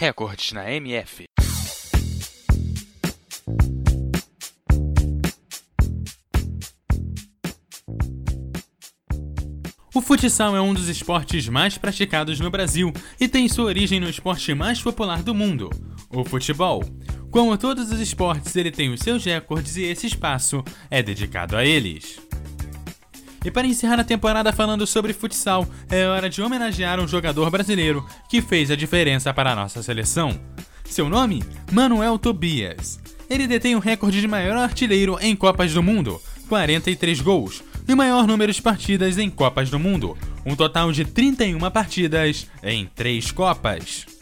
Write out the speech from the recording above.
Recordes na MF. O futsal é um dos esportes mais praticados no Brasil e tem sua origem no esporte mais popular do mundo, o futebol. Como todos os esportes, ele tem os seus recordes e esse espaço é dedicado a eles. E para encerrar a temporada falando sobre futsal, é hora de homenagear um jogador brasileiro que fez a diferença para a nossa seleção. Seu nome? Manuel Tobias. Ele detém o recorde de maior artilheiro em Copas do Mundo, 43 gols, e maior número de partidas em Copas do Mundo, um total de 31 partidas em 3 Copas.